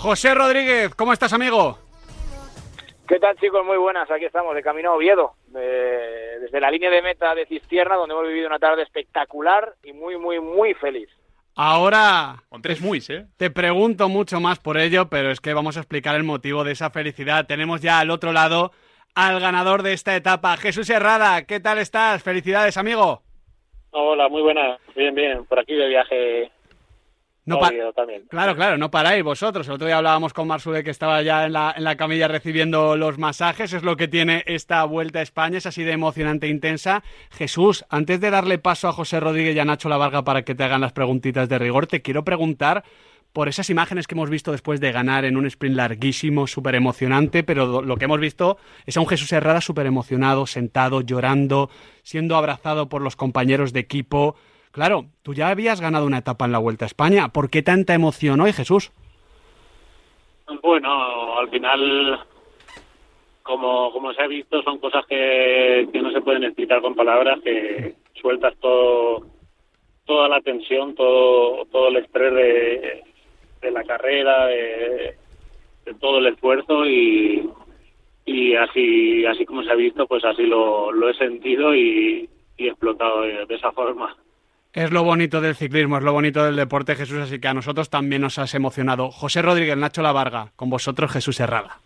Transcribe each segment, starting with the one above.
José Rodríguez, ¿cómo estás, amigo? ¿Qué tal, chicos? Muy buenas. Aquí estamos, de camino a Oviedo, eh, desde la línea de meta de Cistierna, donde hemos vivido una tarde espectacular y muy, muy, muy feliz. Ahora Con tres muis, ¿eh? te pregunto mucho más por ello, pero es que vamos a explicar el motivo de esa felicidad. Tenemos ya al otro lado al ganador de esta etapa, Jesús Herrada. ¿Qué tal estás? Felicidades, amigo. Hola, muy buenas. Bien, bien. Por aquí de viaje No también. Claro, claro, no paráis vosotros. El otro día hablábamos con Marsule que estaba ya en la, en la camilla recibiendo los masajes. Es lo que tiene esta vuelta a España, es así de emocionante e intensa. Jesús, antes de darle paso a José Rodríguez y a Nacho Lavarga para que te hagan las preguntitas de rigor, te quiero preguntar por esas imágenes que hemos visto después de ganar en un sprint larguísimo, súper emocionante, pero lo que hemos visto es a un Jesús Herrada súper emocionado, sentado, llorando, siendo abrazado por los compañeros de equipo. Claro, tú ya habías ganado una etapa en la Vuelta a España. ¿Por qué tanta emoción hoy, Jesús? Bueno, al final, como, como se ha visto, son cosas que, que no se pueden explicar con palabras, que sueltas todo toda la tensión, todo, todo el estrés de, la carrera, de, todo el esfuerzo y, y así así como se ha visto, pues así lo, lo he sentido y, y explotado de esa forma. Es lo bonito del ciclismo, es lo bonito del deporte, Jesús, así que a nosotros también nos has emocionado. José Rodríguez, Nacho Lavarga, con vosotros Jesús Herrada.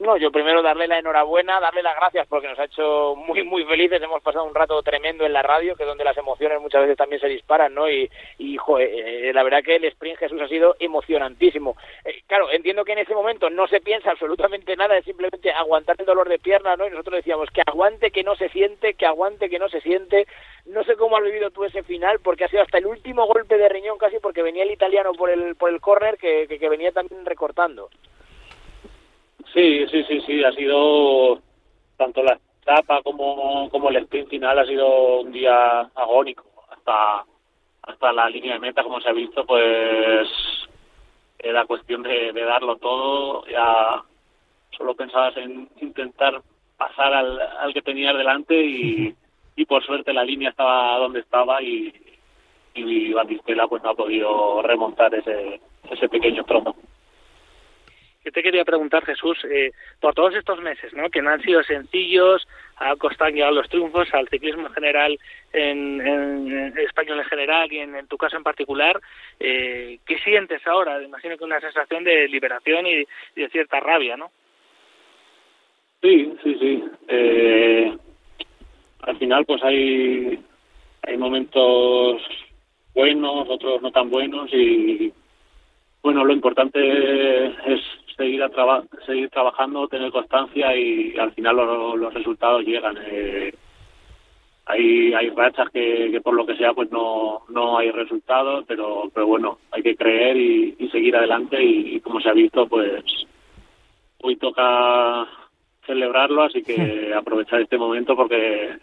No, yo primero darle la enhorabuena, darle las gracias porque nos ha hecho muy, muy felices. Hemos pasado un rato tremendo en la radio, que es donde las emociones muchas veces también se disparan, ¿no? Y, y joder, eh, la verdad que el sprint Jesús ha sido emocionantísimo. Eh, claro, entiendo que en ese momento no se piensa absolutamente nada, es simplemente aguantar el dolor de pierna, ¿no? Y nosotros decíamos que aguante, que no se siente, que aguante, que no se siente. No sé cómo has vivido tú ese final, porque ha sido hasta el último golpe de riñón casi, porque venía el italiano por el, por el córner que, que, que venía también recortando. Sí, sí, sí, sí, ha sido tanto la etapa como, como el sprint final ha sido un día agónico. Hasta, hasta la línea de meta, como se ha visto, pues era cuestión de, de darlo todo. Ya solo pensabas en intentar pasar al, al que tenías delante y, y por suerte la línea estaba donde estaba y, y Batistela pues no ha podido remontar ese, ese pequeño tramo. Yo te quería preguntar, Jesús, eh, por todos estos meses, ¿no? que no han sido sencillos, ha costado llegar los triunfos al ciclismo en general, en, en- en español en general y en, tu caso en particular, eh, ¿qué sientes ahora? Imagino que una sensación de liberación y, y de cierta rabia, ¿no? Sí, sí, sí. Eh, al final, pues hay, hay momentos buenos, otros no tan buenos y bueno, lo importante es seguir a traba- seguir trabajando, tener constancia y al final lo- los resultados llegan. Eh, hay hay rachas que, que por lo que sea pues no no hay resultados, pero pero bueno, hay que creer y, y seguir adelante y, y como se ha visto pues hoy toca celebrarlo, así que aprovechar este momento porque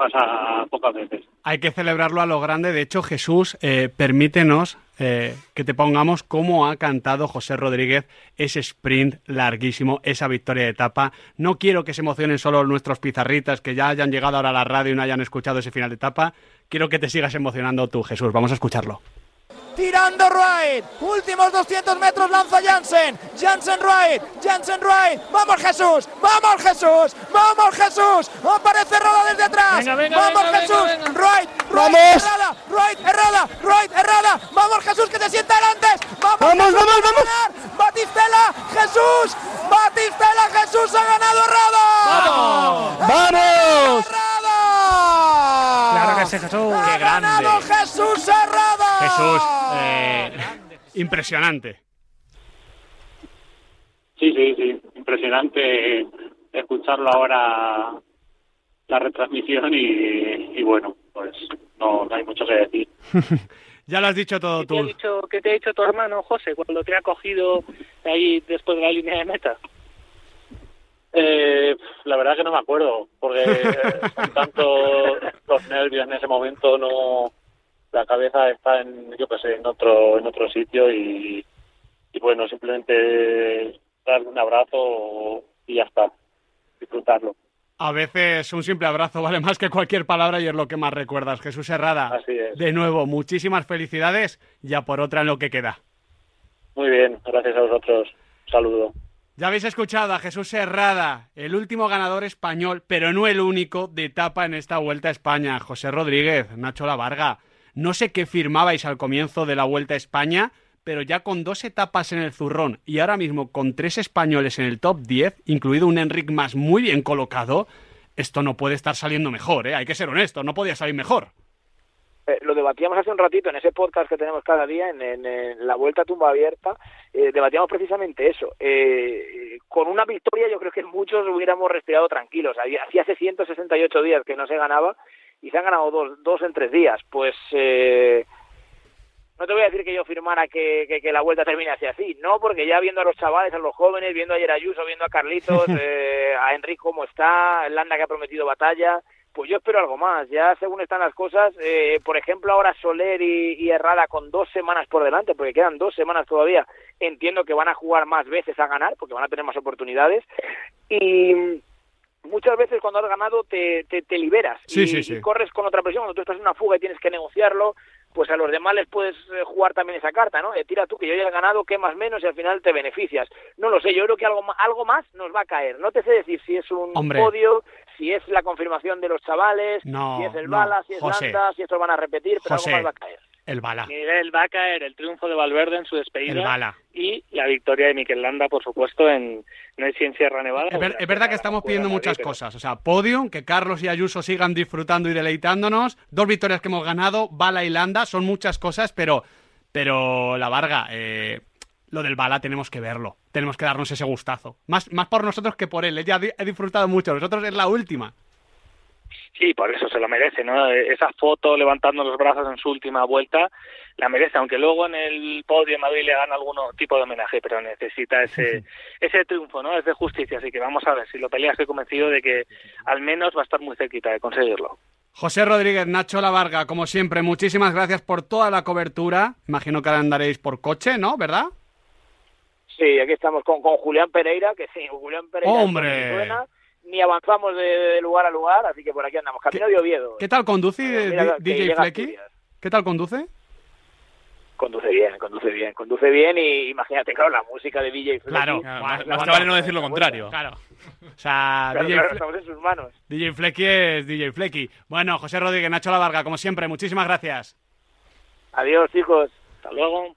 pasa pocas veces. Hay que celebrarlo a lo grande. De hecho, Jesús, eh, permítenos eh, que te pongamos cómo ha cantado José Rodríguez ese sprint larguísimo, esa victoria de etapa. No quiero que se emocionen solo nuestros pizarritas que ya hayan llegado ahora a la radio y no hayan escuchado ese final de etapa. Quiero que te sigas emocionando tú, Jesús. Vamos a escucharlo. Tirando Wright. Últimos 200 metros lanza Jansen. Jansen Wright. Jansen Wright. Vamos Jesús. Vamos Jesús. Vamos Jesús. Aparece Herrada desde atrás. Venga, venga, Vamos venga, Jesús. venga, venga. Wright. Wright. Vamos. Herrada. Wright. Herrada. Wright. Herrada. Vamos Jesús que se sienta delante. Vamos. Vamos, Jesús, vamos, a vamos. ganar. Batistela. Jesús. Batistela. Jesús ha ganado Herrada. ¡Vamos! Herrada. Claro que sí, Jesús. Ha Qué grande. Jesús eh, impresionante. Sí, sí, sí, impresionante escucharlo ahora la retransmisión y, y bueno, pues no, no hay mucho que decir. Ya lo has dicho todo ¿Qué te, ha tú. dicho, ¿Qué te ha dicho tu hermano, José, cuando te ha cogido ahí después de la línea de meta? Eh, la verdad que no me acuerdo, porque son tanto los nervios en ese momento, no la cabeza está en, yo qué sé, en otro, en otro sitio y, y bueno, simplemente darle un abrazo y ya está, disfrutarlo. A veces un simple abrazo vale más que cualquier palabra y es lo que más recuerdas. Jesús Herrada, Así es. de nuevo, muchísimas felicidades y a por otra en lo que queda. Muy bien, gracias a vosotros. Un saludo. Ya habéis escuchado a Jesús Herrada, el último ganador español, pero no el único de etapa en esta Vuelta a España. José Rodríguez, Nacho Lavarga. No sé qué firmabais al comienzo de la Vuelta a España, pero ya con dos etapas en el zurrón y ahora mismo con tres españoles en el top 10, incluido un Enric más muy bien colocado, esto no puede estar saliendo mejor, ¿eh? Hay que ser honesto, no podía salir mejor. Eh, lo debatíamos hace un ratito en ese podcast que tenemos cada día, en, la Vuelta a Tumba Abierta, eh, debatíamos precisamente eso. Eh, con una victoria yo creo que muchos hubiéramos respirado tranquilos. Hacía hace 168 días que no se ganaba y se han ganado dos, dos en tres días. Pues no te voy a decir que yo firmara que, que, la Vuelta termine así, así. No, porque ya viendo a los chavales, a los jóvenes, viendo ayer a Ayuso, viendo a Carlitos, a Enrique cómo está, Landa que ha prometido batalla pues yo espero algo más. Ya según están las cosas, eh, por ejemplo, ahora Soler y, y, Herrada con dos semanas por delante, porque quedan dos semanas todavía, entiendo que van a jugar más veces a ganar, porque van a tener más oportunidades. Y muchas veces cuando has ganado te, te, liberas y, corres con otra presión. Cuando tú estás en una fuga y tienes que negociarlo, pues a los demás les puedes eh, jugar también esa carta, ¿no? tira tú que yo ya he ganado, más menos y al final te beneficias. No lo sé, yo creo que algo, algo más nos va a caer. No te sé decir si es un podio, si es la confirmación de los chavales, si es el Bala, si es Landa, si estos van a repetir, pero algo más va a caer. El Bala. Miguel va a caer el triunfo de Valverde en su despedida. El Bala. Y la victoria de Miquel Landa, por supuesto, en, en Sierra Nevada. Es, verdad que estamos pidiendo muchas cosas. O sea, podium, que Carlos y Ayuso sigan disfrutando y deleitándonos. Dos victorias que hemos ganado, Bala y Landa, son muchas cosas, pero, pero la Varga, eh, lo del Bala tenemos que verlo. Tenemos que darnos ese gustazo. Más, más por nosotros que por él. Ella ha disfrutado mucho. Nosotros es la última. Sí, por eso se lo merece, ¿no? Esa foto levantando los brazos en su última vuelta la merece, aunque luego en el podio de Madrid le hagan algún tipo de homenaje, pero necesita ese ese triunfo, ¿no? Es de justicia, así que vamos a ver si lo pelea. Estoy convencido de que al menos va a estar muy cerquita de conseguirlo. José Rodríguez, Nacho Lavarga, como siempre, muchísimas gracias por toda la cobertura. Imagino que ahora andaréis por coche, ¿no? ¿Verdad? Sí, aquí estamos con, con Julián Pereira, que sí, Julián Pereira. ¡Hombre! Ni avanzamos de, lugar a lugar, así que por aquí andamos. Camino de Oviedo. ¿Qué tal conduce DJ Flecky? ¿Qué tal conduce? Conduce bien, conduce bien, conduce bien y imagínate, claro, la música de DJ Flecky. Claro, más, vale no decir lo contrario. Claro. O sea, DJ, claro, estamos en sus manos. DJ Flecky es DJ Flecky. Bueno, José Rodríguez, Nacho La Varga, como siempre, muchísimas gracias. Adiós, chicos. Hasta luego.